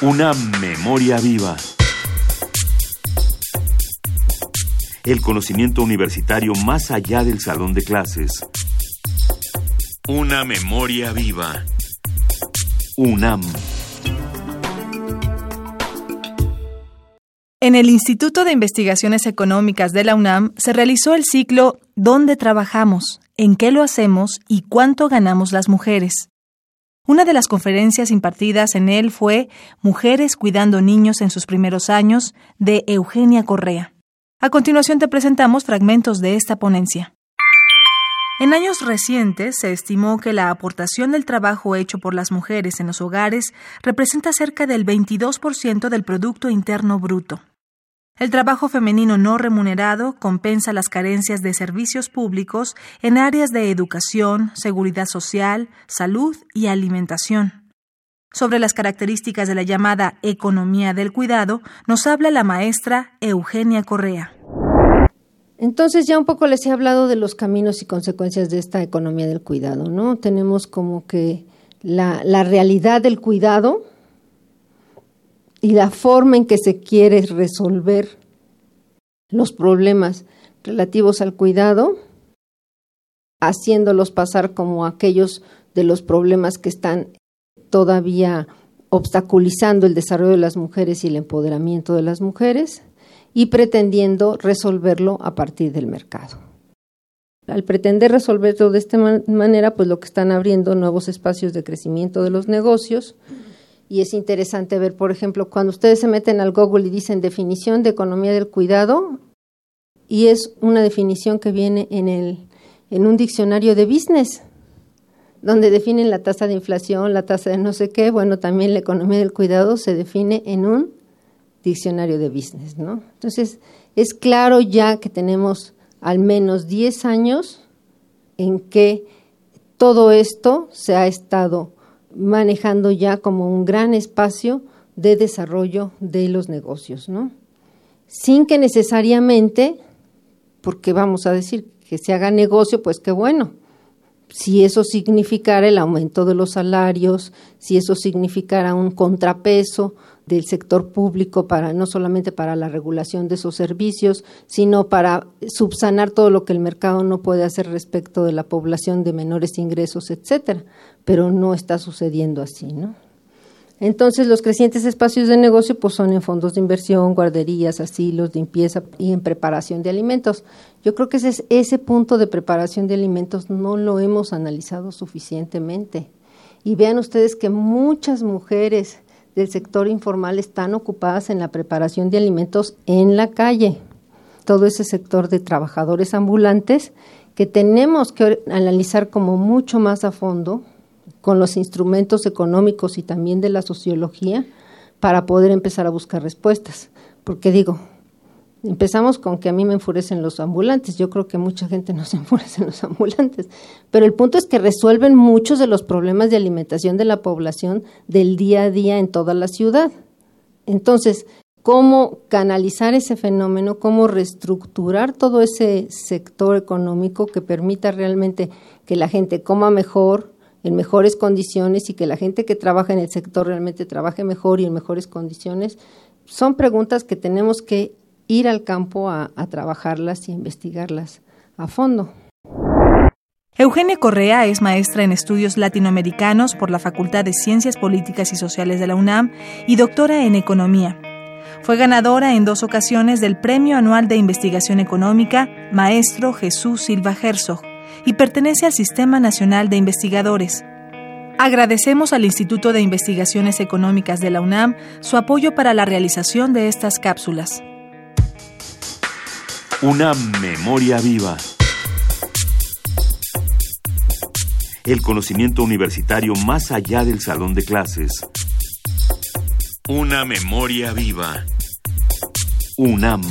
Una memoria viva. El conocimiento universitario más allá del salón de clases. Una memoria viva. UNAM. En el Instituto de Investigaciones Económicas de la UNAM se realizó el ciclo ¿Dónde trabajamos? ¿En qué lo hacemos? ¿Y cuánto ganamos las mujeres? Una de las conferencias impartidas en él fue Mujeres cuidando niños en sus primeros años, de Eugenia Correa. A continuación te presentamos fragmentos de esta ponencia. En años recientes se estimó que la aportación del trabajo hecho por las mujeres en los hogares representa cerca del 22% del Producto Interno Bruto. El trabajo femenino no remunerado compensa las carencias de servicios públicos en áreas de educación, seguridad social, salud y alimentación. Sobre las características de la llamada economía del cuidado nos habla la maestra Eugenia Correa. Entonces ya un poco les he hablado de los caminos y consecuencias de esta economía del cuidado, ¿no? Tenemos como que la, la realidad del cuidado, y la forma en que se quiere resolver los problemas relativos al cuidado, haciéndolos pasar como aquellos de los problemas que están todavía obstaculizando el desarrollo de las mujeres y el empoderamiento de las mujeres y pretendiendo resolverlo a partir del mercado. Al pretender resolverlo de esta manera, pues lo que están abriendo nuevos espacios de crecimiento de los negocios, y es interesante ver, por ejemplo, cuando ustedes se meten al Google y dicen definición de economía del cuidado, y es una definición que viene en, el, en un diccionario de business, donde definen la tasa de inflación, la tasa de no sé qué, bueno, también la economía del cuidado se define en un diccionario de business, ¿no? Entonces, es claro ya que tenemos al menos 10 años en que todo esto se ha estado manejando ya como un gran espacio de desarrollo de los negocios, ¿no? Sin que necesariamente, porque vamos a decir que se haga negocio, pues qué bueno. Si eso significara el aumento de los salarios, si eso significara un contrapeso del sector público para no solamente para la regulación de esos servicios, sino para subsanar todo lo que el mercado no puede hacer respecto de la población de menores ingresos, etcétera pero no está sucediendo así, ¿no? Entonces, los crecientes espacios de negocio pues son en fondos de inversión, guarderías, asilos, limpieza y en preparación de alimentos. Yo creo que ese, ese punto de preparación de alimentos no lo hemos analizado suficientemente. Y vean ustedes que muchas mujeres del sector informal están ocupadas en la preparación de alimentos en la calle. Todo ese sector de trabajadores ambulantes que tenemos que analizar como mucho más a fondo con los instrumentos económicos y también de la sociología para poder empezar a buscar respuestas. Porque digo, empezamos con que a mí me enfurecen los ambulantes, yo creo que mucha gente no se enfurece en los ambulantes, pero el punto es que resuelven muchos de los problemas de alimentación de la población del día a día en toda la ciudad. Entonces, cómo canalizar ese fenómeno, cómo reestructurar todo ese sector económico que permita realmente que la gente coma mejor, en mejores condiciones y que la gente que trabaja en el sector realmente trabaje mejor y en mejores condiciones, son preguntas que tenemos que ir al campo a, trabajarlas y investigarlas a fondo. Eugenia Correa es maestra en estudios latinoamericanos por la Facultad de Ciencias Políticas y Sociales de la UNAM y doctora en Economía. Fue ganadora en dos ocasiones del Premio Anual de Investigación Económica Maestro Jesús Silva Herzog y pertenece al Sistema Nacional de Investigadores. Agradecemos al Instituto de Investigaciones Económicas de la UNAM su apoyo para la realización de estas cápsulas. Una memoria viva. El conocimiento universitario más allá del salón de clases. Una memoria viva. UNAM.